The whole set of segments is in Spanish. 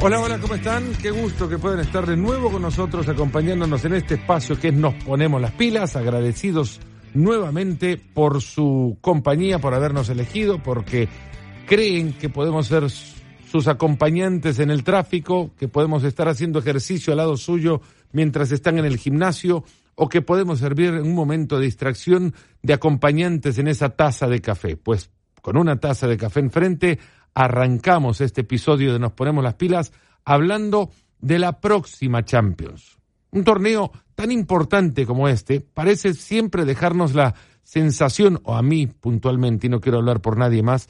Hola, hola, ¿cómo están? Qué gusto que puedan estar de nuevo con nosotros acompañándonos en este espacio que es Nos Ponemos las Pilas, agradecidos nuevamente por su compañía, por habernos elegido, porque creen que podemos ser sus acompañantes en el tráfico, que podemos estar haciendo ejercicio al lado suyo mientras están en el gimnasio o que podemos servir en un momento de distracción de acompañantes en esa taza de café. Pues con una taza de café enfrente arrancamos este episodio de Nos Ponemos las Pilas hablando de la próxima Champions. Un torneo tan importante como este parece siempre dejarnos la sensación, o a mí puntualmente, y no quiero hablar por nadie más,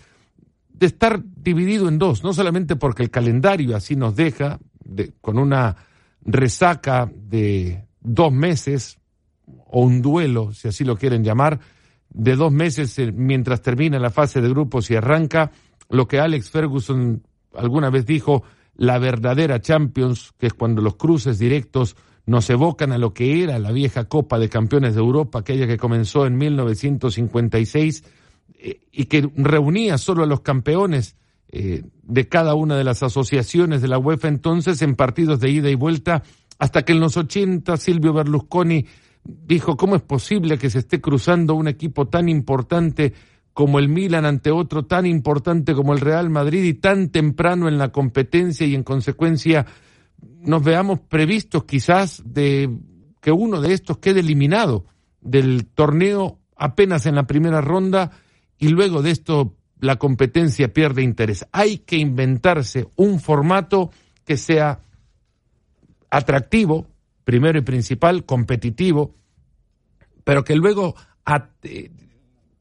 de estar dividido en dos, no solamente porque el calendario así nos deja, con una resaca de dos meses, o un duelo, si así lo quieren llamar, de dos meses eh, mientras termina la fase de grupos y arranca lo que Alex Ferguson alguna vez dijo, la verdadera Champions, que es cuando los cruces directos nos evocan a lo que era la vieja Copa de Campeones de Europa, aquella que comenzó en 1956 eh, y que reunía solo a los campeones eh, de cada una de las asociaciones de la UEFA entonces en partidos de ida y vuelta, hasta que en los 80 Silvio Berlusconi dijo, ¿cómo es posible que se esté cruzando un equipo tan importante como el Milan ante otro tan importante como el Real Madrid y tan temprano en la competencia y en consecuencia nos veamos previstos quizás de que uno de estos quede eliminado del torneo apenas en la primera ronda y luego de esto la competencia pierde interés. Hay que inventarse un formato que sea atractivo, primero y principal, competitivo, pero que luego eh,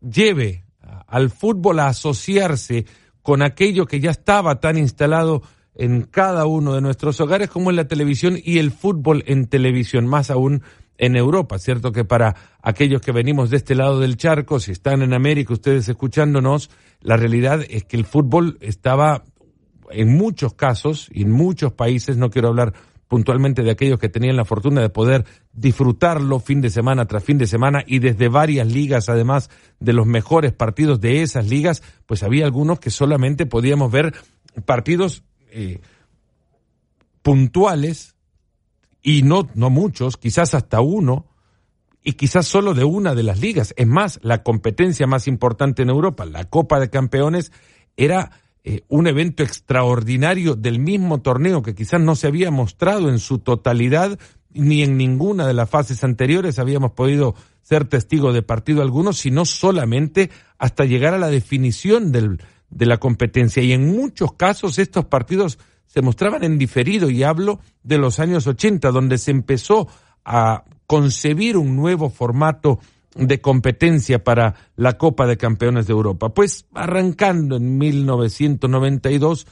lleve al fútbol a asociarse con aquello que ya estaba tan instalado en cada uno de nuestros hogares como en la televisión y el fútbol en televisión, más aún en Europa, ¿cierto? Que para aquellos que venimos de este lado del charco, si están en América, ustedes escuchándonos, la realidad es que el fútbol estaba en muchos casos y en muchos países, no quiero hablar puntualmente de aquellos que tenían la fortuna de poder disfrutarlo fin de semana tras fin de semana y desde varias ligas, además de los mejores partidos de esas ligas, pues había algunos que solamente podíamos ver partidos eh, puntuales y no, no muchos, quizás hasta uno, y quizás solo de una de las ligas. Es más, la competencia más importante en Europa, la Copa de Campeones, era eh, un evento extraordinario del mismo torneo que quizás no se había mostrado en su totalidad ni en ninguna de las fases anteriores habíamos podido ser testigo de partido alguno, sino solamente hasta llegar a la definición del, de la competencia. Y en muchos casos estos partidos se mostraban en diferido, y hablo de los años 80, donde se empezó a concebir un nuevo formato de competencia para la Copa de Campeones de Europa. Pues arrancando en 1992,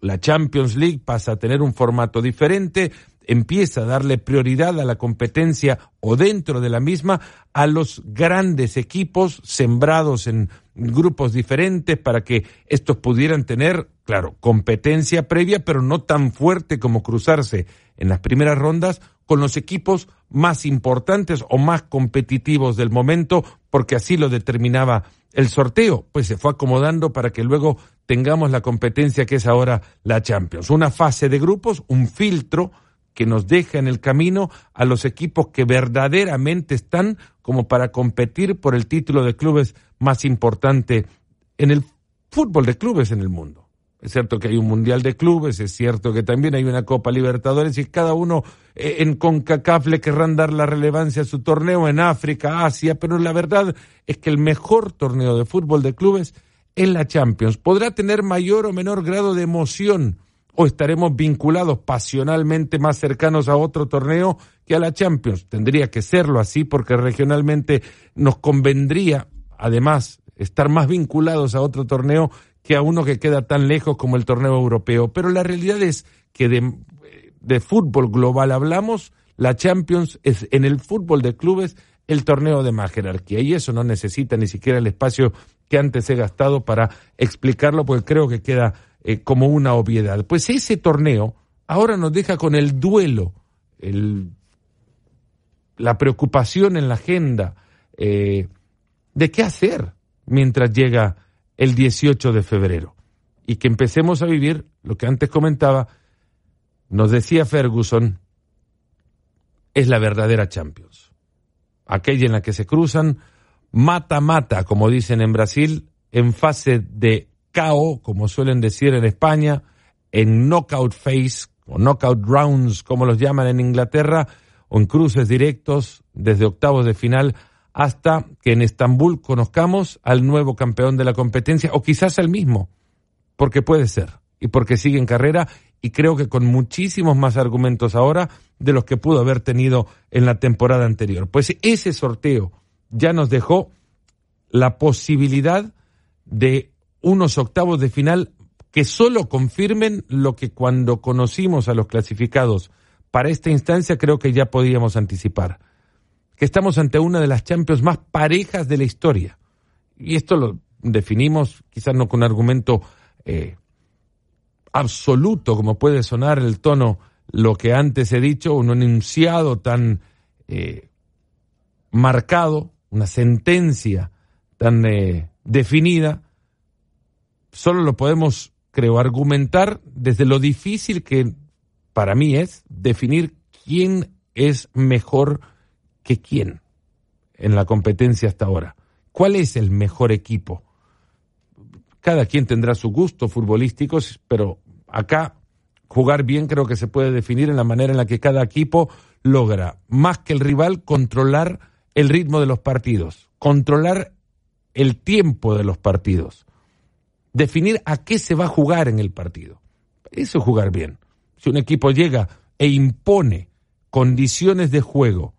la Champions League pasa a tener un formato diferente, empieza a darle prioridad a la competencia o dentro de la misma a los grandes equipos sembrados en grupos diferentes para que estos pudieran tener, claro, competencia previa, pero no tan fuerte como cruzarse en las primeras rondas con los equipos más importantes o más competitivos del momento, porque así lo determinaba el sorteo, pues se fue acomodando para que luego tengamos la competencia que es ahora la Champions. Una fase de grupos, un filtro que nos deja en el camino a los equipos que verdaderamente están como para competir por el título de clubes más importante en el fútbol de clubes en el mundo. Es cierto que hay un Mundial de Clubes, es cierto que también hay una Copa Libertadores y cada uno eh, en CONCACAF le querrán dar la relevancia a su torneo en África, Asia, pero la verdad es que el mejor torneo de fútbol de clubes es la Champions. Podrá tener mayor o menor grado de emoción o estaremos vinculados pasionalmente más cercanos a otro torneo que a la Champions. Tendría que serlo así porque regionalmente nos convendría, además, estar más vinculados a otro torneo que a uno que queda tan lejos como el torneo europeo. Pero la realidad es que de, fútbol global hablamos, la Champions es en el fútbol de clubes el torneo de más jerarquía y eso no necesita ni siquiera el espacio que antes he gastado para explicarlo porque creo que queda eh, como una obviedad. Pues ese torneo ahora nos deja con el duelo, el, la preocupación en la agenda eh, de qué hacer mientras llega el 18 de febrero y que empecemos a vivir lo que antes comentaba, nos decía Ferguson, es la verdadera Champions. Aquella en la que se cruzan mata-mata, como dicen en Brasil, en fase de KO, como suelen decir en España, en knockout phase o knockout rounds, como los llaman en Inglaterra, o en cruces directos desde octavos de final hasta que en Estambul conozcamos al nuevo campeón de la competencia o quizás al mismo, porque puede ser y porque sigue en carrera y creo que con muchísimos más argumentos ahora de los que pudo haber tenido en la temporada anterior. Pues ese sorteo ya nos dejó la posibilidad de unos octavos de final que solo confirmen lo que cuando conocimos a los clasificados para esta instancia creo que ya podíamos anticipar, que estamos ante una de las Champions más parejas de la historia. Y esto lo definimos quizás no con argumento eh, absoluto como puede sonar el tono lo que antes he dicho, un enunciado tan eh, marcado, una sentencia tan eh, definida, solo lo podemos, creo, argumentar desde lo difícil que para mí es definir quién es mejor que quién en la competencia hasta ahora. ¿Cuál es el mejor equipo? Cada quien tendrá su gusto futbolístico, pero acá jugar bien creo que se puede definir en la manera en la que cada equipo logra, más que el rival, controlar el ritmo de los partidos, controlar el tiempo de los partidos, definir a qué se va a jugar en el partido. Eso es jugar bien. Si un equipo llega e impone condiciones de juego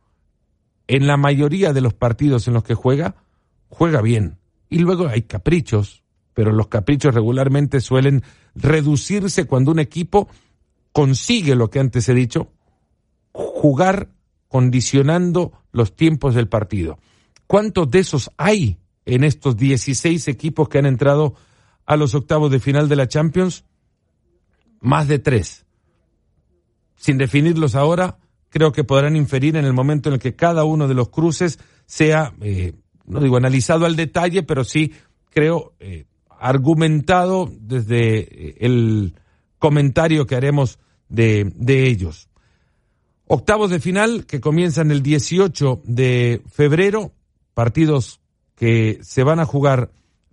en la mayoría de los partidos en los que juega, juega bien. Y luego hay caprichos, pero los caprichos regularmente suelen reducirse cuando un equipo consigue lo que antes he dicho, jugar condicionando los tiempos del partido. ¿Cuántos de esos hay en estos 16 equipos que han entrado a los octavos de final de la Champions? Más de tres. Sin definirlos ahora, creo que podrán inferir en el momento en el que cada uno de los cruces sea, eh, no digo analizado al detalle, pero sí creo eh, argumentado desde eh, el comentario que haremos de, de ellos. Octavos de final que comienzan el 18 de febrero, partidos que se van a jugar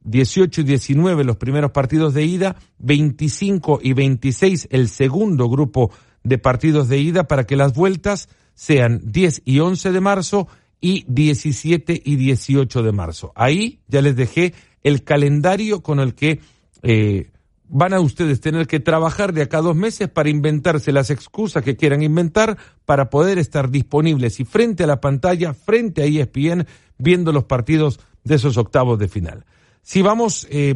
18 y 19 los primeros partidos de ida, 25 y 26 el segundo grupo de partidos de ida para que las vueltas sean 10 y 11 de marzo y 17 y 18 de marzo. Ahí ya les dejé el calendario con el que eh, van a ustedes tener que trabajar de acá a dos meses para inventarse las excusas que quieran inventar para poder estar disponibles y frente a la pantalla, frente a ESPN, viendo los partidos de esos octavos de final. Si vamos eh,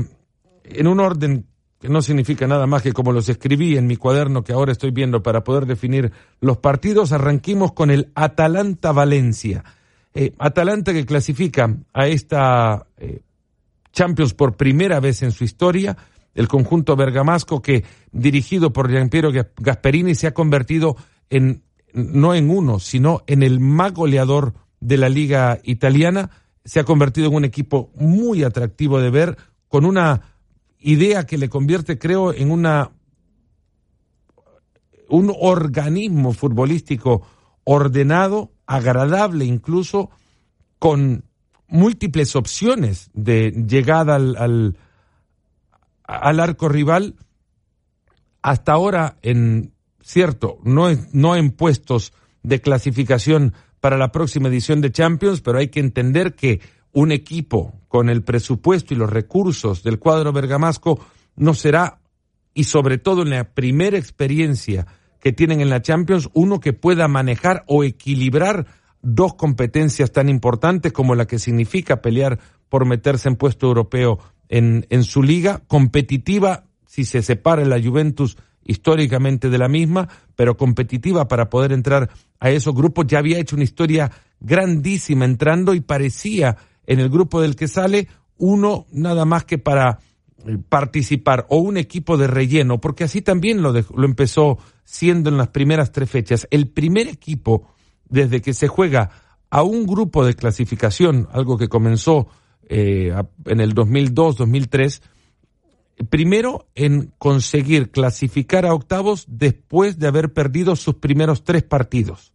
en un orden que no significa nada más que como los escribí en mi cuaderno que ahora estoy viendo para poder definir los partidos, arranquemos con el Atalanta Valencia. Eh, Atalanta que clasifica a esta Champions por primera vez en su historia, el conjunto bergamasco que dirigido por Gianpiero Gasperini se ha convertido en no en uno, sino en el más goleador de la liga italiana, se ha convertido en un equipo muy atractivo de ver con una idea que le convierte creo en una un organismo futbolístico ordenado, agradable incluso con múltiples opciones de llegada al, al, al arco rival, hasta ahora en cierto, no, no en puestos de clasificación para la próxima edición de Champions, pero hay que entender que un equipo con el presupuesto y los recursos del cuadro bergamasco no será, y sobre todo en la primera experiencia que tienen en la Champions, uno que pueda manejar o equilibrar dos competencias tan importantes como la que significa pelear por meterse en puesto europeo en, su liga, competitiva si se separa la Juventus históricamente de la misma, pero competitiva para poder entrar a esos grupos. Ya había hecho una historia grandísima entrando y parecía en el grupo del que sale uno nada más que para eh, participar o un equipo de relleno, porque así también lo, lo empezó siendo en las primeras tres fechas. El primer equipo desde que se juega a un grupo de clasificación, algo que comenzó eh, en el 2002-2003, Primero, en conseguir clasificar a octavos después de haber perdido sus primeros tres partidos.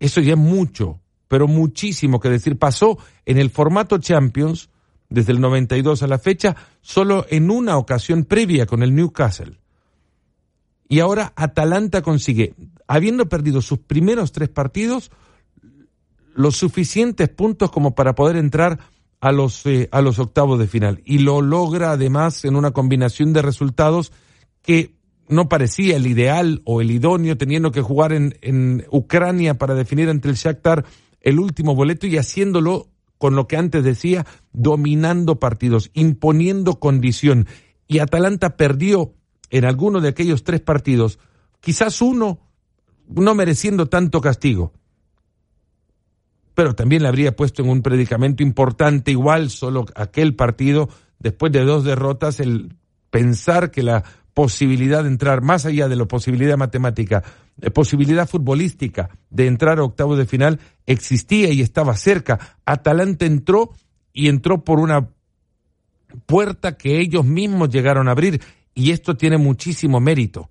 Eso ya es mucho, pero muchísimo que decir. Pasó en el formato Champions, desde el 92 a la fecha, solo en una ocasión previa con el Newcastle. Y ahora Atalanta consigue, habiendo perdido sus primeros tres partidos, los suficientes puntos como para poder entrar a los, eh, a los octavos de final. Y lo logra además en una combinación de resultados que no parecía el ideal o el idóneo, teniendo que jugar en, en Ucrania para definir ante el Shakhtar el último boleto y haciéndolo con lo que antes decía, dominando partidos, imponiendo condición. Y Atalanta perdió en alguno de aquellos tres partidos, quizás uno no mereciendo tanto castigo, pero también le habría puesto en un predicamento importante, igual solo aquel partido, después de dos derrotas, el pensar que la posibilidad de entrar, más allá de la posibilidad matemática, la posibilidad futbolística de entrar a octavos de final, existía y estaba cerca. Atalanta entró y entró por una puerta que ellos mismos llegaron a abrir y esto tiene muchísimo mérito.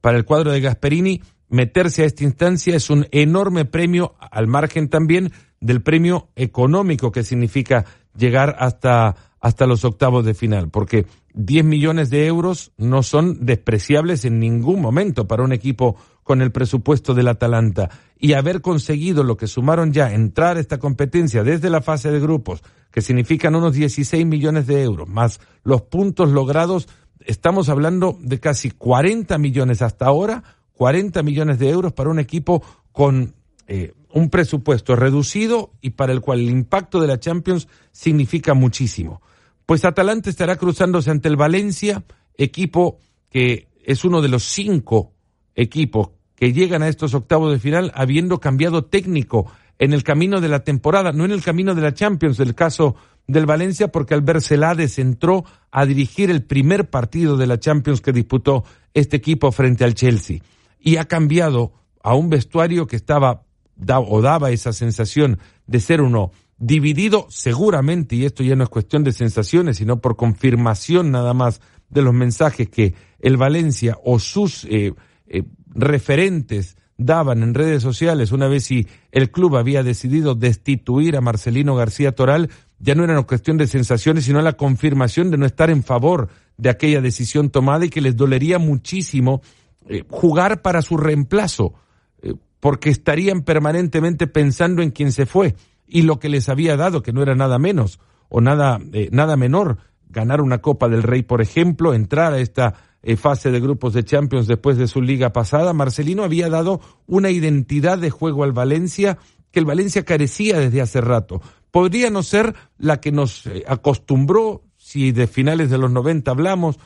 Para el cuadro de Gasperini, meterse a esta instancia es un enorme premio, al margen también del premio económico que significa llegar hasta, hasta los octavos de final, porque 10 millones de euros no son despreciables en ningún momento para un equipo con el presupuesto del Atalanta. Y haber conseguido lo que sumaron ya, entrar a esta competencia desde la fase de grupos, que significan unos 16 millones de euros, más los puntos logrados, estamos hablando de casi 40 millones hasta ahora, 40 millones de euros para un equipo con eh, un presupuesto reducido y para el cual el impacto de la Champions significa muchísimo. Pues Atalanta estará cruzándose ante el Valencia, equipo que es uno de los cinco equipos que llegan a estos octavos de final habiendo cambiado técnico en el camino de la temporada, no en el camino de la Champions, el caso del Valencia, porque Albert Celades entró a dirigir el primer partido de la Champions que disputó este equipo frente al Chelsea y ha cambiado a un vestuario que estaba o daba esa sensación de ser uno dividido seguramente, y esto ya no es cuestión de sensaciones, sino por confirmación nada más de los mensajes que el Valencia o sus eh, eh, referentes daban en redes sociales una vez si el club había decidido destituir a Marcelino García Toral, ya no era una cuestión de sensaciones, sino la confirmación de no estar en favor de aquella decisión tomada y que les dolería muchísimo eh, jugar para su reemplazo, eh, porque estarían permanentemente pensando en quién se fue y lo que les había dado, que no era nada menos o nada, eh, nada menor, ganar una Copa del Rey, por ejemplo, entrar a esta fase de grupos de Champions después de su liga pasada. Marcelino había dado una identidad de juego al Valencia que el Valencia carecía desde hace rato. Podría no ser la que nos acostumbró, si de finales de los 90 hablamos,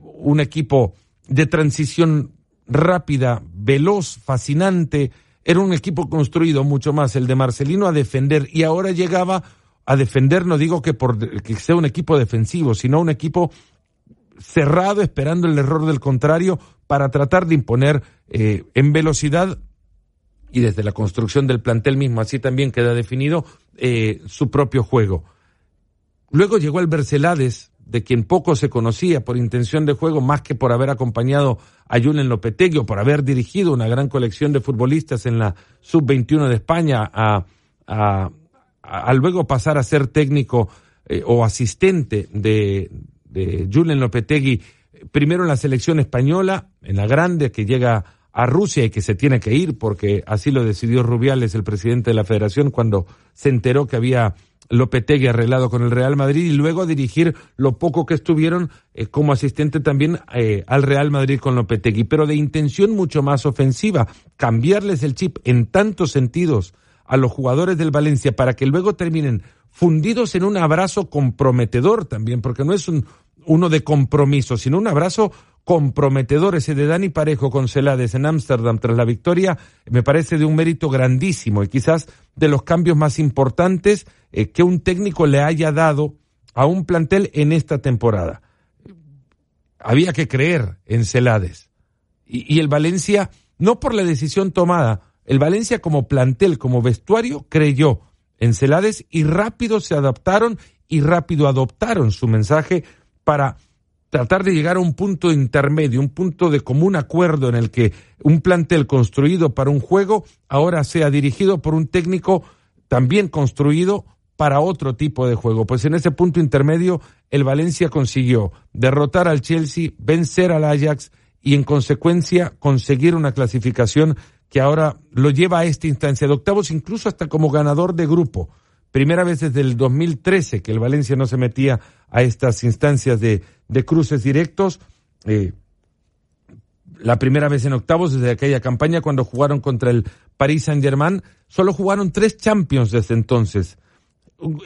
un equipo de transición rápida, veloz, fascinante. Era un equipo construido mucho más el de Marcelino a defender y ahora llegaba a defender, no digo que por que sea un equipo defensivo, sino un equipo cerrado esperando el error del contrario para tratar de imponer eh, en velocidad y desde la construcción del plantel mismo, así también queda definido eh, su propio juego. Luego llegó el Bercelades, de quien poco se conocía por intención de juego, más que por haber acompañado a Julen Lopetegui o por haber dirigido una gran colección de futbolistas en la sub-21 de España, a, a, luego pasar a ser técnico eh, o asistente de, de Julen Lopetegui, primero en la selección española, en la grande, que llega a Rusia y que se tiene que ir porque así lo decidió Rubiales, el presidente de la federación, cuando se enteró que había Lopetegui arreglado con el Real Madrid y luego dirigir lo poco que estuvieron eh, como asistente también eh, al Real Madrid con Lopetegui, pero de intención mucho más ofensiva, cambiarles el chip en tantos sentidos a los jugadores del Valencia para que luego terminen fundidos en un abrazo comprometedor también, porque no es un, uno de compromiso, sino un abrazo comprometedor ese de Dani Parejo con Celades en Ámsterdam tras la victoria, me parece de un mérito grandísimo y quizás de los cambios más importantes eh, que un técnico le haya dado a un plantel en esta temporada. Había que creer en Celades. Y, y el Valencia, no por la decisión tomada, el Valencia como plantel, como vestuario, creyó en Celades y rápido se adaptaron y rápido adoptaron su mensaje para tratar de llegar a un punto intermedio, un punto de común acuerdo en el que un plantel construido para un juego ahora sea dirigido por un técnico también construido para otro tipo de juego. Pues en ese punto intermedio el Valencia consiguió derrotar al Chelsea, vencer al Ajax y en consecuencia conseguir una clasificación que ahora lo lleva a esta instancia de octavos, incluso hasta como ganador de grupo. Primera vez desde el 2013 que el Valencia no se metía a estas instancias de, de cruces directos. Eh, la primera vez en octavos desde aquella campaña cuando jugaron contra el Paris Saint Germain. Solo jugaron tres Champions desde entonces.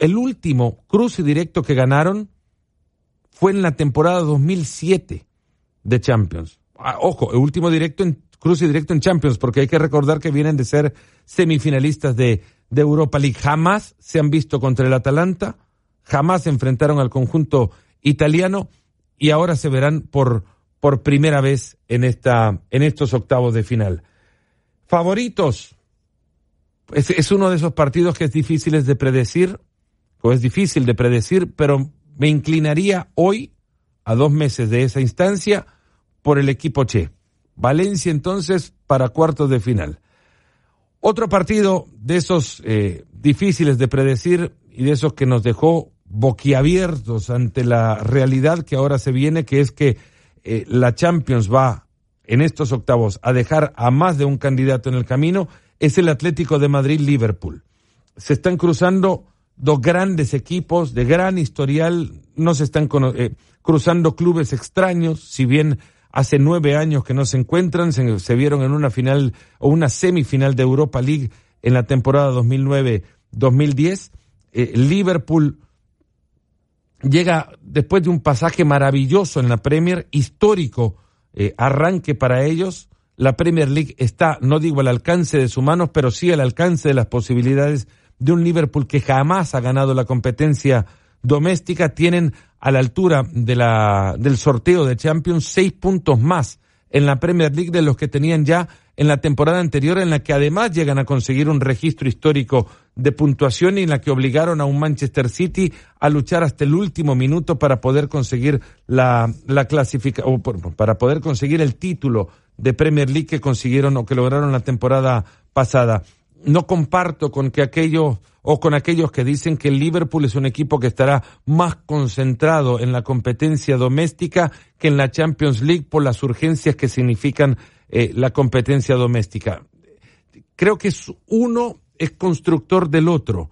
El último cruce directo que ganaron fue en la temporada 2007 de Champions. Ah, ojo, el último directo en cruce directo en Champions, porque hay que recordar que vienen de ser semifinalistas de, de Europa League. Jamás se han visto contra el Atalanta, jamás se enfrentaron al conjunto italiano y ahora se verán por, por primera vez en, esta, en estos octavos de final. Favoritos. Es, es uno de esos partidos que es difícil de predecir, o es difícil de predecir, pero me inclinaría hoy, a dos meses de esa instancia, por el equipo Che. Valencia entonces para cuartos de final. Otro partido de esos eh, difíciles de predecir y de esos que nos dejó boquiabiertos ante la realidad que ahora se viene, que es que eh, la Champions va en estos octavos a dejar a más de un candidato en el camino, es el Atlético de Madrid-Liverpool. Se están cruzando dos grandes equipos de gran historial, no se están eh, cruzando clubes extraños, si bien hace nueve años que no se encuentran, se, vieron en una final o una semifinal de Europa League en la temporada 2009-2010. Eh, Liverpool llega después de un pasaje maravilloso en la Premier, histórico eh, arranque para ellos. La Premier League está, no digo al alcance de sus manos, pero sí al alcance de las posibilidades de un Liverpool que jamás ha ganado la competencia doméstica. Tienen a la altura de la, del sorteo de Champions seis puntos más en la Premier League de los que tenían ya en la temporada anterior, en la que además llegan a conseguir un registro histórico de puntuación y en la que obligaron a un Manchester City a luchar hasta el último minuto para poder conseguir la, la clasificación, para poder conseguir el título de Premier League que consiguieron o que lograron la temporada pasada. No comparto con que aquellos o con aquellos que dicen que el Liverpool es un equipo que estará más concentrado en la competencia doméstica que en la Champions League por las urgencias que significan eh, la competencia doméstica. Creo que uno es constructor del otro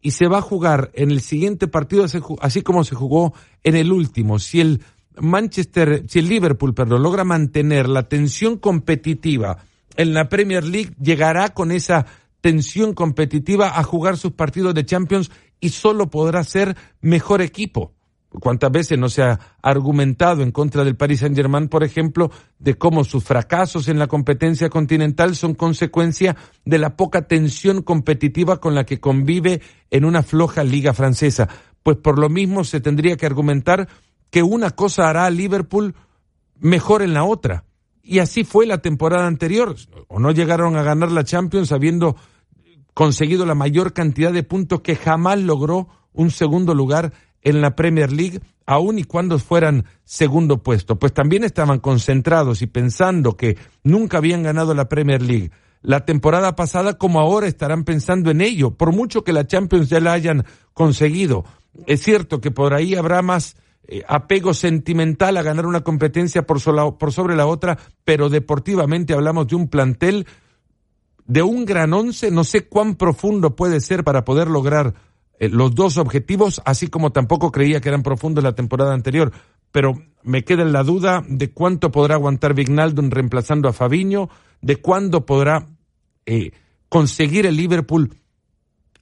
y se va a jugar en el siguiente partido así como se jugó en el último. Si el Manchester, si el Liverpool, perdón, logra mantener la tensión competitiva en la Premier League, llegará con esa tensión competitiva a jugar sus partidos de Champions y solo podrá ser mejor equipo. ¿Cuántas veces no se ha argumentado en contra del Paris Saint Germain, por ejemplo, de cómo sus fracasos en la competencia continental son consecuencia de la poca tensión competitiva con la que convive en una floja liga francesa? Pues por lo mismo se tendría que argumentar que una cosa hará a Liverpool mejor en la otra. Y así fue la temporada anterior. O no llegaron a ganar la Champions habiendo conseguido la mayor cantidad de puntos que jamás logró un segundo lugar en la Premier League, aun y cuando fueran segundo puesto. Pues también estaban concentrados y pensando que nunca habían ganado la Premier League. La temporada pasada como ahora estarán pensando en ello, por mucho que la Champions ya la hayan conseguido. Es cierto que por ahí habrá más eh, apego sentimental a ganar una competencia por, por sobre la otra, pero deportivamente hablamos de un plantel de un gran once, no sé cuán profundo puede ser para poder lograr eh, los dos objetivos, así como tampoco creía que eran profundos la temporada anterior, pero me queda en la duda de cuánto podrá aguantar Vignaldum reemplazando a Fabiño, de cuándo podrá eh, conseguir el Liverpool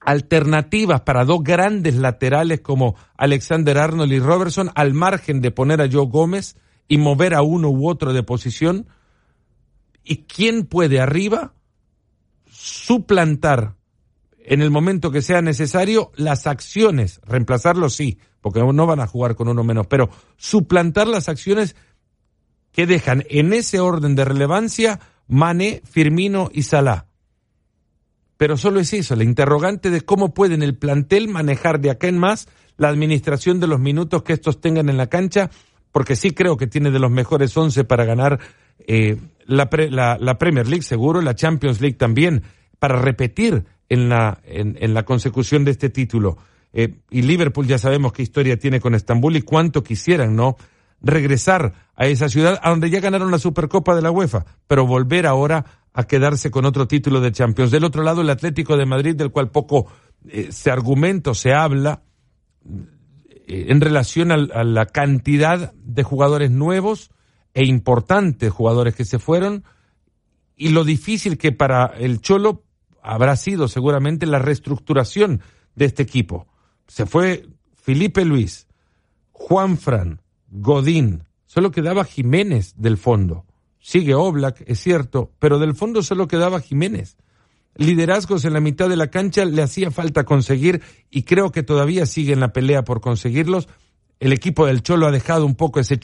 alternativas para dos grandes laterales como Alexander Arnold y Robertson, al margen de poner a Joe Gómez y mover a uno u otro de posición. ¿Y quién puede arriba suplantar en el momento que sea necesario las acciones, reemplazarlo sí, porque no van a jugar con uno menos, pero suplantar las acciones que dejan en ese orden de relevancia Mané, Firmino y Salah. Pero solo es eso, la interrogante de cómo pueden el plantel manejar de acá en más la administración de los minutos que estos tengan en la cancha porque sí creo que tiene de los mejores once para ganar eh, la, la, Premier League seguro, la Champions League también, para repetir en la, en, la consecución de este título. Eh, y Liverpool ya sabemos qué historia tiene con Estambul y cuánto quisieran, ¿no? Regresar a esa ciudad a donde ya ganaron la Supercopa de la UEFA, pero volver ahora a quedarse con otro título de Champions. Del otro lado, el Atlético de Madrid, del cual poco eh, se argumenta se habla eh, en relación a, la cantidad de jugadores nuevos e importantes jugadores que se fueron y lo difícil que para el Cholo habrá sido seguramente la reestructuración de este equipo. Se fue Felipe Luis, Juan Fran, Godín, solo quedaba Jiménez del fondo. Sigue Oblak, es cierto, pero del fondo solo quedaba Jiménez. Liderazgos en la mitad de la cancha le hacía falta conseguir y creo que todavía sigue en la pelea por conseguirlos. El equipo del Cholo ha dejado un poco ese,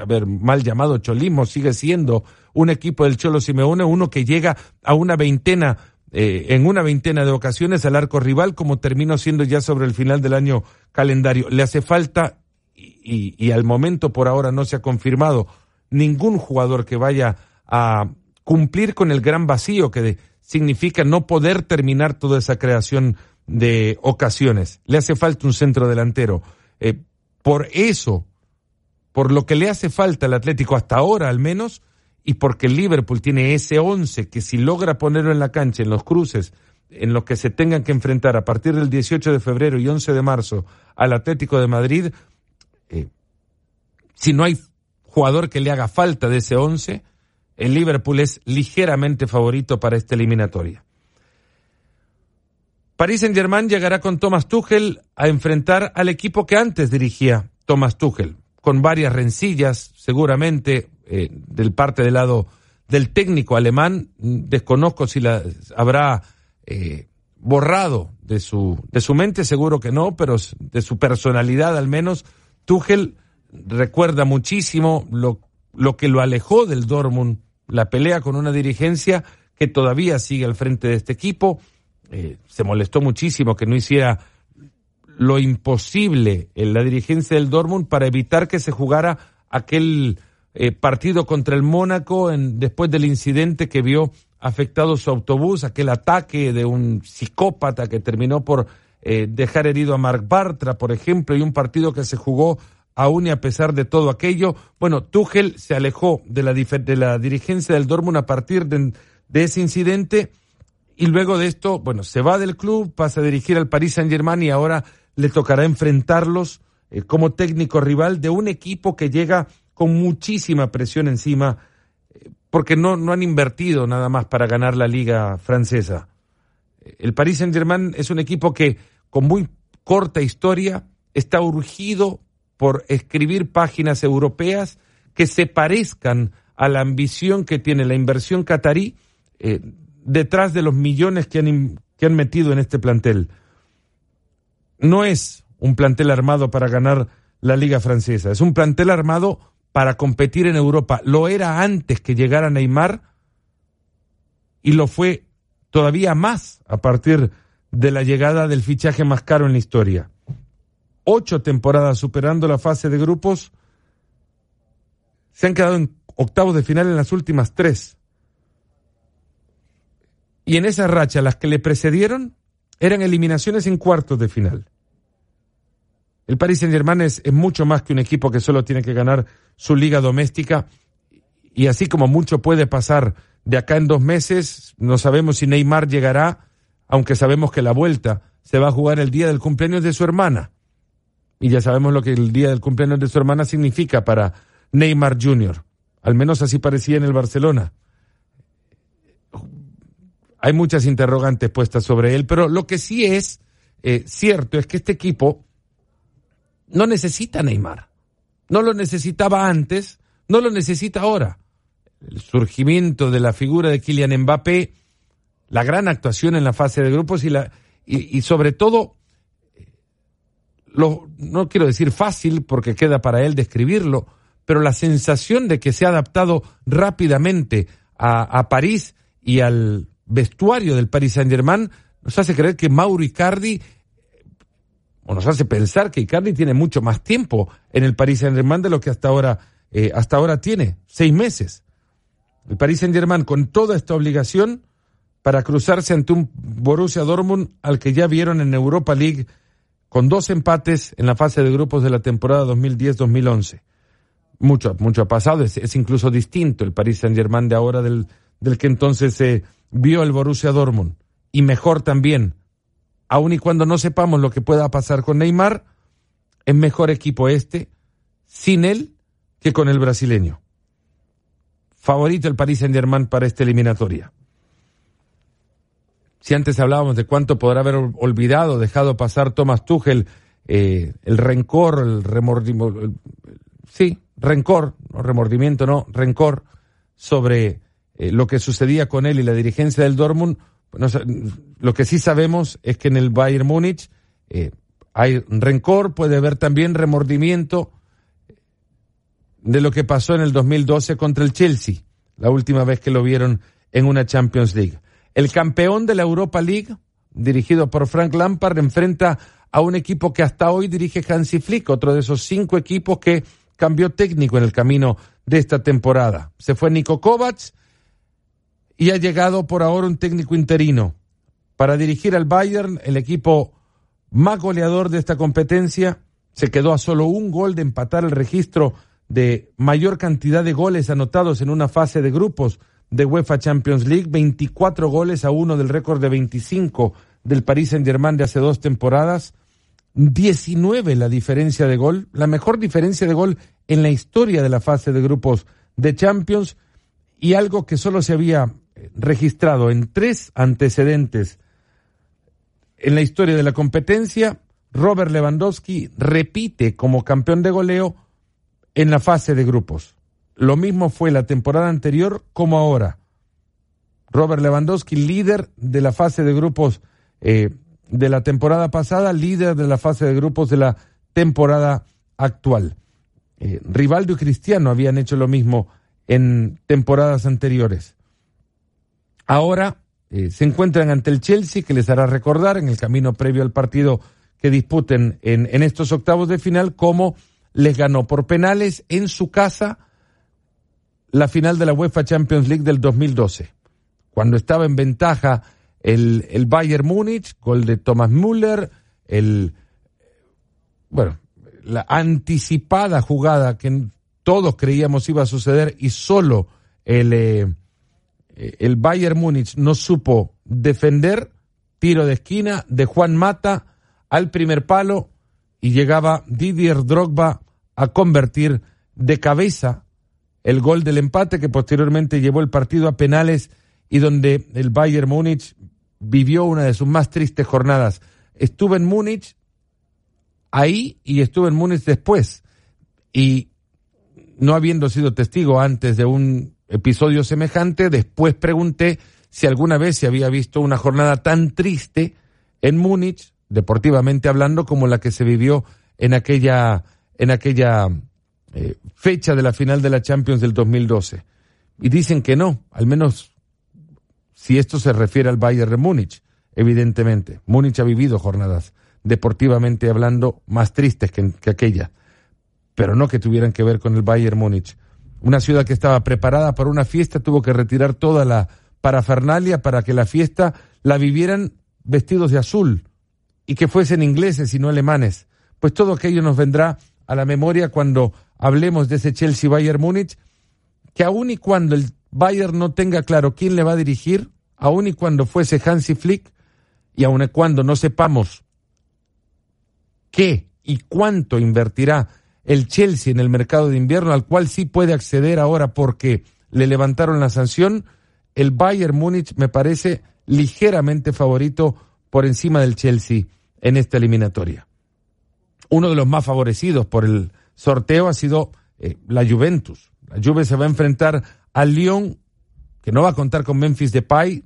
a ver, mal llamado cholismo, sigue siendo un equipo del Cholo Simeone, uno que llega a una veintena, eh, en una veintena de ocasiones al arco rival, como terminó siendo ya sobre el final del año calendario. Le hace falta, y, y al momento por ahora no se ha confirmado, ningún jugador que vaya a cumplir con el gran vacío que significa no poder terminar toda esa creación de ocasiones. Le hace falta un centro delantero. Eh, por eso, por lo que le hace falta al Atlético hasta ahora al menos, y porque Liverpool tiene ese once que si logra ponerlo en la cancha, en los cruces, en los que se tengan que enfrentar a partir del 18 de febrero y 11 de marzo al Atlético de Madrid, eh, si no hay jugador que le haga falta de ese once, el Liverpool es ligeramente favorito para esta eliminatoria. Paris Saint-Germain llegará con Thomas Tuchel a enfrentar al equipo que antes dirigía Thomas Tuchel, con varias rencillas, seguramente, eh, del parte del lado del técnico alemán. Desconozco si la habrá eh, borrado de su, de su mente, seguro que no, pero de su personalidad al menos. Tuchel recuerda muchísimo lo, lo que lo alejó del Dortmund, la pelea con una dirigencia que todavía sigue al frente de este equipo. Eh, se molestó muchísimo que no hiciera lo imposible en la dirigencia del Dortmund para evitar que se jugara aquel eh, partido contra el Mónaco en, después del incidente que vio afectado su autobús, aquel ataque de un psicópata que terminó por eh, dejar herido a Mark Bartra, por ejemplo, y un partido que se jugó aún y a pesar de todo aquello, bueno, Tuchel se alejó de la, de la dirigencia del Dortmund a partir de, ese incidente y luego de esto, bueno, se va del club, pasa a dirigir al Paris Saint-Germain y ahora le tocará enfrentarlos eh, como técnico rival de un equipo que llega con muchísima presión encima eh, porque no, no han invertido nada más para ganar la liga francesa. El Paris Saint-Germain es un equipo que con muy corta historia está urgido por escribir páginas europeas que se parezcan a la ambición que tiene la inversión catarí eh, detrás de los millones que han, que han metido en este plantel. No es un plantel armado para ganar la liga francesa, es un plantel armado para competir en Europa. Lo era antes que llegara Neymar y lo fue todavía más a partir de la llegada del fichaje más caro en la historia ocho temporadas superando la fase de grupos, se han quedado en octavos de final en las últimas tres. Y en esa racha, las que le precedieron eran eliminaciones en cuartos de final. El Paris Saint Germain es, es, mucho más que un equipo que solo tiene que ganar su liga doméstica. Y así como mucho puede pasar de acá en dos meses, no sabemos si Neymar llegará, aunque sabemos que la vuelta se va a jugar el día del cumpleaños de su hermana y ya sabemos lo que el día del cumpleaños de su hermana significa para Neymar Jr. Al menos así parecía en el Barcelona. Hay muchas interrogantes puestas sobre él, pero lo que sí es eh, cierto es que este equipo no necesita Neymar. No lo necesitaba antes, no lo necesita ahora. El surgimiento de la figura de Kylian Mbappé, la gran actuación en la fase de grupos y, la, y sobre todo no quiero decir fácil porque queda para él describirlo, pero la sensación de que se ha adaptado rápidamente a, París y al vestuario del Paris Saint Germain nos hace creer que Mauro Icardi o nos hace pensar que Icardi tiene mucho más tiempo en el Paris Saint-Germain de lo que hasta ahora, eh, hasta ahora tiene, seis meses. El Paris Saint-Germain con toda esta obligación para cruzarse ante un Borussia Dortmund al que ya vieron en Europa League con dos empates en la fase de grupos de la temporada 2010-2011. Mucho, mucho ha pasado, es, incluso distinto el Paris Saint-Germain de ahora del, del que entonces se vio el Borussia Dortmund. Y mejor también, aun y cuando no sepamos lo que pueda pasar con Neymar, es mejor equipo este sin él que con el brasileño. Favorito el Paris Saint-Germain para esta eliminatoria. Si antes hablábamos de cuánto podrá haber olvidado, dejado pasar Thomas Tuchel, eh, el rencor, el remordimiento, sí, rencor, no remordimiento, no, rencor sobre eh, lo que sucedía con él y la dirigencia del Dortmund, lo que sí sabemos es que en el Bayern Múnich eh, hay rencor, puede haber también remordimiento de lo que pasó en el 2012 contra el Chelsea, la última vez que lo vieron en una Champions League. El campeón de la Europa League, dirigido por Frank Lampard, enfrenta a un equipo que hasta hoy dirige Hansi Flick, otro de esos cinco equipos que cambió técnico en el camino de esta temporada. Se fue Nico Kovac y ha llegado por ahora un técnico interino para dirigir al Bayern, el equipo más goleador de esta competencia. Se quedó a solo un gol de empatar el registro de mayor cantidad de goles anotados en una fase de grupos de UEFA Champions League, 24 goles a uno del récord de 25 del Paris Saint-Germain de hace dos temporadas, 19 la diferencia de gol, la mejor diferencia de gol en la historia de la fase de grupos de Champions. Y algo que solo se había registrado en tres antecedentes en la historia de la competencia, Robert Lewandowski repite como campeón de goleo en la fase de grupos. Lo mismo fue la temporada anterior como ahora. Robert Lewandowski, líder de la fase de grupos eh, de la temporada pasada, líder de la fase de grupos de la temporada actual. Eh, Rivaldo y Cristiano habían hecho lo mismo en temporadas anteriores. Ahora eh, se encuentran ante el Chelsea, que les hará recordar en el camino previo al partido que disputen en, en estos octavos de final, cómo les ganó por penales en su casa la final de la UEFA Champions League del 2012, cuando estaba en ventaja el, el Bayern Múnich, gol de Thomas Müller, el, bueno, la anticipada jugada que todos creíamos iba a suceder y solo el, eh, el Bayern Múnich no supo defender, tiro de esquina de Juan Mata al primer palo y llegaba Didier Drogba a convertir de cabeza el gol del empate que posteriormente llevó el partido a penales y donde el Bayern Múnich vivió una de sus más tristes jornadas. Estuve en Múnich ahí y estuve en Múnich después. Y no habiendo sido testigo antes de un episodio semejante, después pregunté si alguna vez se había visto una jornada tan triste en Múnich, deportivamente hablando, como la que se vivió en aquella, en aquella eh, fecha de la final de la Champions del 2012. Y dicen que no, al menos si esto se refiere al Bayern de Múnich, evidentemente. Múnich ha vivido jornadas deportivamente hablando más tristes que, que aquella, pero no que tuvieran que ver con el Bayern Múnich. Una ciudad que estaba preparada para una fiesta tuvo que retirar toda la parafernalia para que la fiesta la vivieran vestidos de azul y que fuesen ingleses y no alemanes. Pues todo aquello nos vendrá a la memoria cuando hablemos de ese Chelsea Bayern Múnich, que aun y cuando el Bayern no tenga claro quién le va a dirigir, aun y cuando fuese Hansi Flick, y aun y cuando no sepamos qué y cuánto invertirá el Chelsea en el mercado de invierno, al cual sí puede acceder ahora porque le levantaron la sanción, el Bayern Múnich me parece ligeramente favorito por encima del Chelsea en esta eliminatoria. Uno de los más favorecidos por el sorteo ha sido eh, la Juventus. La Juve se va a enfrentar al Lyon, que no va a contar con Memphis Depay,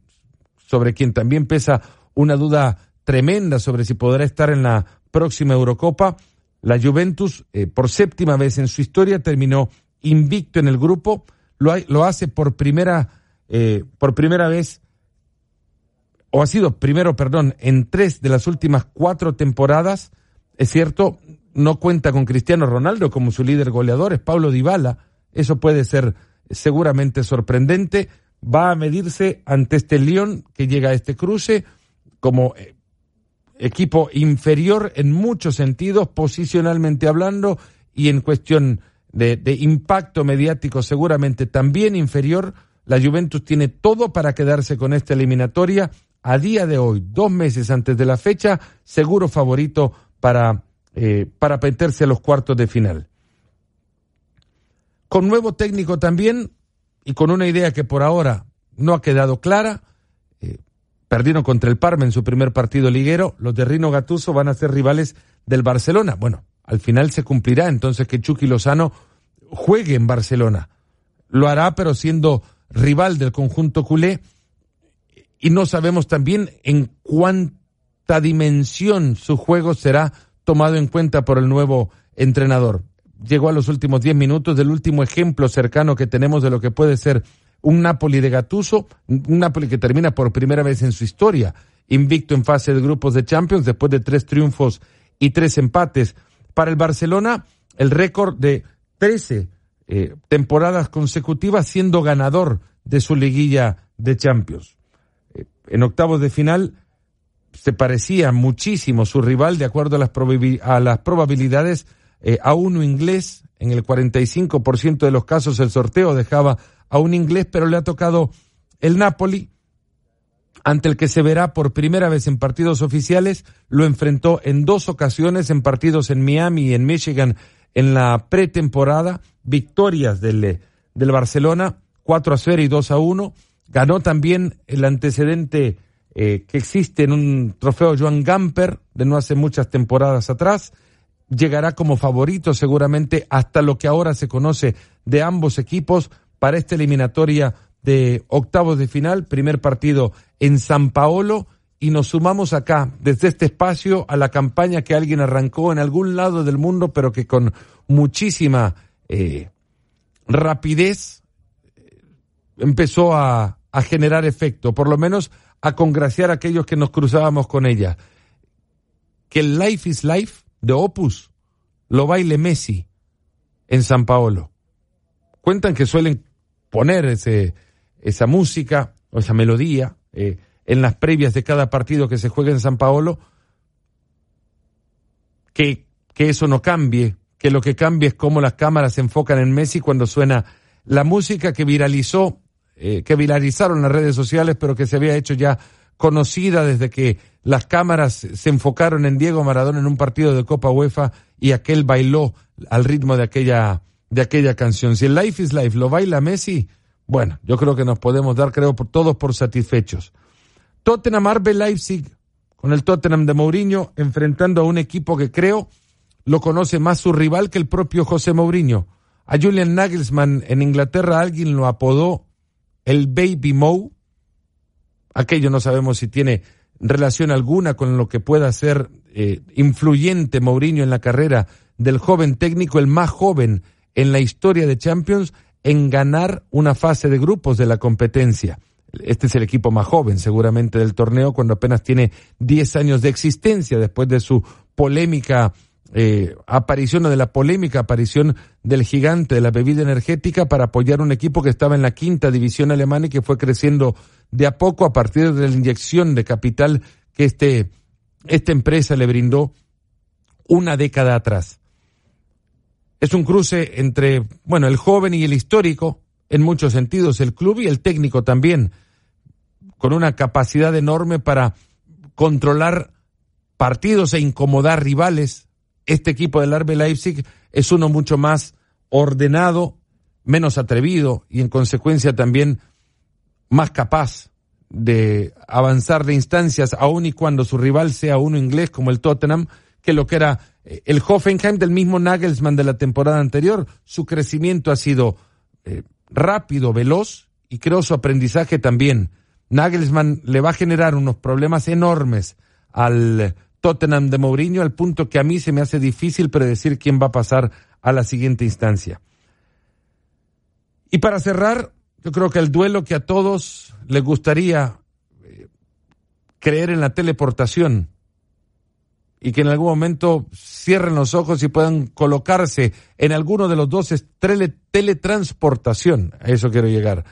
sobre quien también pesa una duda tremenda sobre si podrá estar en la próxima Eurocopa. La Juventus, eh, por séptima vez en su historia, terminó invicto en el grupo. Lo, lo hace por primera, eh, por primera vez, o ha sido primero, perdón, en tres de las últimas cuatro temporadas Es cierto, no cuenta con Cristiano Ronaldo como su líder goleador, es Pablo Dybala. Eso puede ser seguramente sorprendente. Va a medirse ante este León que llega a este cruce como eh, equipo inferior en muchos sentidos, posicionalmente hablando, y en cuestión de, impacto mediático seguramente también inferior. La Juventus tiene todo para quedarse con esta eliminatoria. A día de hoy, dos meses antes de la fecha, seguro favorito para, eh, para meterse a los cuartos de final. Con nuevo técnico también y con una idea que por ahora no ha quedado clara. Eh, perdieron contra el Parma en su primer partido liguero. Los de Rino Gatuso van a ser rivales del Barcelona. Bueno, al final se cumplirá entonces que Chucky Lozano juegue en Barcelona. Lo hará, pero siendo rival del conjunto culé. Y no sabemos también en cuánta dimensión su juego será tomado en cuenta por el nuevo entrenador. Llegó a los últimos diez minutos del último ejemplo cercano que tenemos de lo que puede ser un Napoli de Gatuso, un Napoli que termina por primera vez en su historia invicto en fase de grupos de Champions después de tres triunfos y tres empates. Para el Barcelona, el récord de 13 eh, temporadas consecutivas siendo ganador de su liguilla de Champions. Eh, en octavos de final se parecía muchísimo su rival de acuerdo a las, a las probabilidades eh, a uno inglés. En el 45% de los casos el sorteo dejaba a un inglés, pero le ha tocado el Napoli, ante el que se verá por primera vez en partidos oficiales. Lo enfrentó en dos ocasiones en partidos en Miami y en Michigan en la pretemporada. Victorias del, del Barcelona, 4 a 0 y 2 a 1. Ganó también el antecedente eh, que existe en un trofeo Joan Gamper de no hace muchas temporadas atrás. Llegará como favorito seguramente hasta lo que ahora se conoce de ambos equipos para esta eliminatoria de octavos de final, primer partido en San Paolo y nos sumamos acá, desde este espacio, a la campaña que alguien arrancó en algún lado del mundo, pero que con muchísima eh, rapidez eh, empezó a, a generar efecto, por lo menos a congraciar a aquellos que nos cruzábamos con ella. Que el Life is Life de Opus lo baile Messi en San Paolo. Cuentan que suelen poner ese, esa música o esa melodía eh, en las previas de cada partido que se juega en San Paolo, que, que eso no cambie, que lo que cambie es cómo las cámaras se enfocan en Messi cuando suena la música que viralizó, eh, que viralizaron las redes sociales, pero que se había hecho ya conocida desde que las cámaras se enfocaron en Diego Maradona en un partido de Copa UEFA y aquel bailó al ritmo de aquella de aquella canción. Si el Life is Life lo baila Messi, bueno, yo creo que nos podemos dar, creo, por, todos por satisfechos. Tottenham Arbe Leipzig, con el Tottenham de Mourinho, enfrentando a un equipo que creo lo conoce más su rival que el propio José Mourinho. A Julian Nagelsmann en Inglaterra alguien lo apodó el Baby Mo. Aquello no sabemos si tiene relación alguna con lo que pueda ser eh, influyente Mourinho en la carrera del joven técnico, el más joven en la historia de Champions en ganar una fase de grupos de la competencia. Este es el equipo más joven seguramente del torneo cuando apenas tiene 10 años de existencia después de su polémica eh, aparición o de la polémica aparición del gigante de la bebida energética para apoyar un equipo que estaba en la quinta división alemana y que fue creciendo de a poco a partir de la inyección de capital que este, esta empresa le brindó una década atrás. Es un cruce entre, bueno, el joven y el histórico, en muchos sentidos, el club y el técnico también, con una capacidad enorme para controlar partidos e incomodar rivales. Este equipo del Arbe Leipzig es uno mucho más ordenado, menos atrevido y en consecuencia también más capaz de avanzar de instancias, aun y cuando su rival sea uno inglés como el Tottenham, que lo que era el Hoffenheim del mismo Nagelsmann de la temporada anterior. Su crecimiento ha sido eh, rápido, veloz y creo su aprendizaje también. Nagelsmann le va a generar unos problemas enormes al Tottenham de Mourinho al punto que a mí se me hace difícil predecir quién va a pasar a la siguiente instancia. Y para cerrar, yo creo que el duelo que a todos les gustaría eh, creer en la teleportación y que en algún momento cierren los ojos y puedan colocarse en alguno de los dos tele, teletransportación, a eso quiero llegar.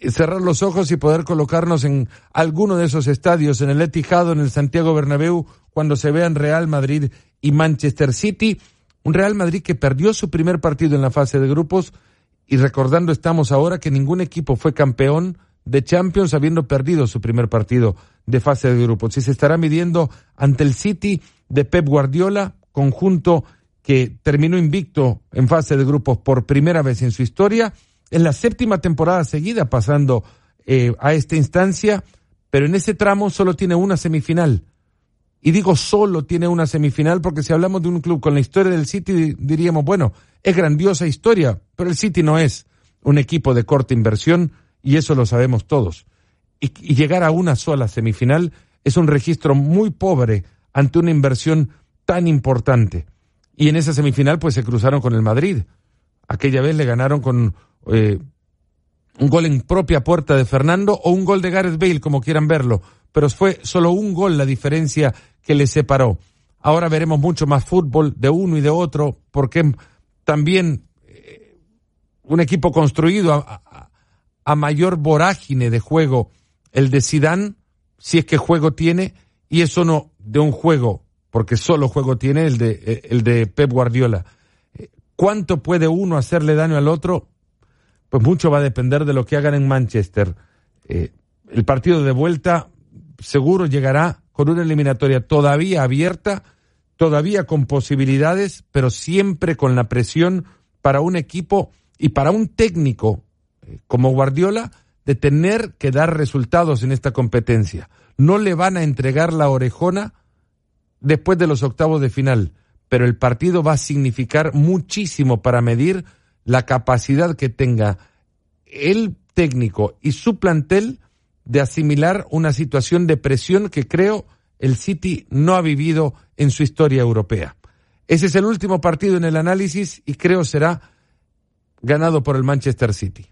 Cerrar los ojos y poder colocarnos en alguno de esos estadios, en el Etihad, en el Santiago Bernabéu, cuando se vean Real Madrid y Manchester City, un Real Madrid que perdió su primer partido en la fase de grupos. Y recordando estamos ahora que ningún equipo fue campeón de Champions habiendo perdido su primer partido de fase de grupos. Y se estará midiendo ante el City de Pep Guardiola, conjunto que terminó invicto en fase de grupos por primera vez en su historia, en la séptima temporada seguida pasando eh, a esta instancia, pero en ese tramo solo tiene una semifinal. Y digo solo tiene una semifinal porque si hablamos de un club con la historia del City diríamos, bueno, es grandiosa historia, pero el City no es un equipo de corta inversión y eso lo sabemos todos. Y, llegar a una sola semifinal es un registro muy pobre ante una inversión tan importante. Y en esa semifinal pues se cruzaron con el Madrid. Aquella vez le ganaron con eh, un gol en propia puerta de Fernando o un gol de Gareth Bale, como quieran verlo. Pero fue solo un gol la diferencia que le separó. Ahora veremos mucho más fútbol de uno y de otro, porque también eh, un equipo construido a, mayor vorágine de juego, el de Sidán, si es que juego tiene, y eso no de un juego, porque solo juego tiene el de, el de Pep Guardiola. ¿Cuánto puede uno hacerle daño al otro? Pues mucho va a depender de lo que hagan en Manchester. Eh, el partido de vuelta seguro llegará con una eliminatoria todavía abierta, todavía con posibilidades, pero siempre con la presión para un equipo y para un técnico eh, como Guardiola de tener que dar resultados en esta competencia no le van a entregar la orejona después de los octavos de final, pero el partido va a significar muchísimo para medir la capacidad que tenga el técnico y su plantel de asimilar una situación de presión que creo el City no ha vivido en su historia europea. Ese es el último partido en el análisis y creo será ganado por el Manchester City.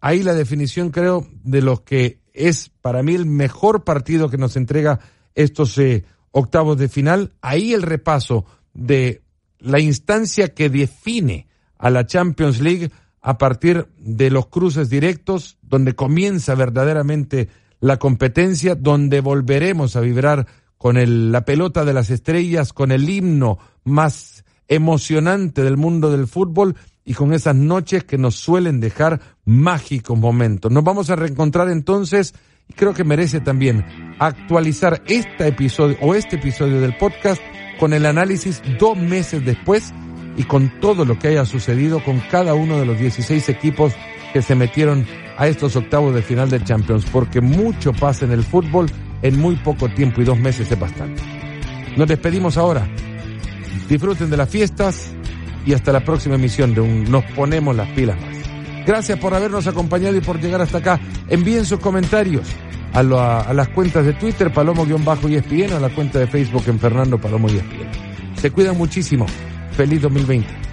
Ahí la definición creo de lo que es para mí el mejor partido que nos entrega estos eh, octavos de final. Ahí el repaso de la instancia que define a la Champions League a partir de los cruces directos, donde comienza verdaderamente la competencia, donde volveremos a vibrar con el, la pelota de las estrellas, con el himno más emocionante del mundo del fútbol y con esas noches que nos suelen dejar mágicos momentos. Nos vamos a reencontrar entonces y creo que merece también actualizar este episodio o este episodio del podcast con el análisis dos meses después y con todo lo que haya sucedido con cada uno de los 16 equipos que se metieron a estos octavos de final de Champions, porque mucho pasa en el fútbol en muy poco tiempo y dos meses es bastante. Nos despedimos ahora. Disfruten de las fiestas, y hasta la próxima emisión de un Nos Ponemos las Pilas Más. Gracias por habernos acompañado y por llegar hasta acá. Envíen sus comentarios a, a las cuentas de Twitter, Palomo-ESPN, a la cuenta de Facebook en Fernando Palomo y ESPN. Se cuidan muchísimo. Feliz 2020.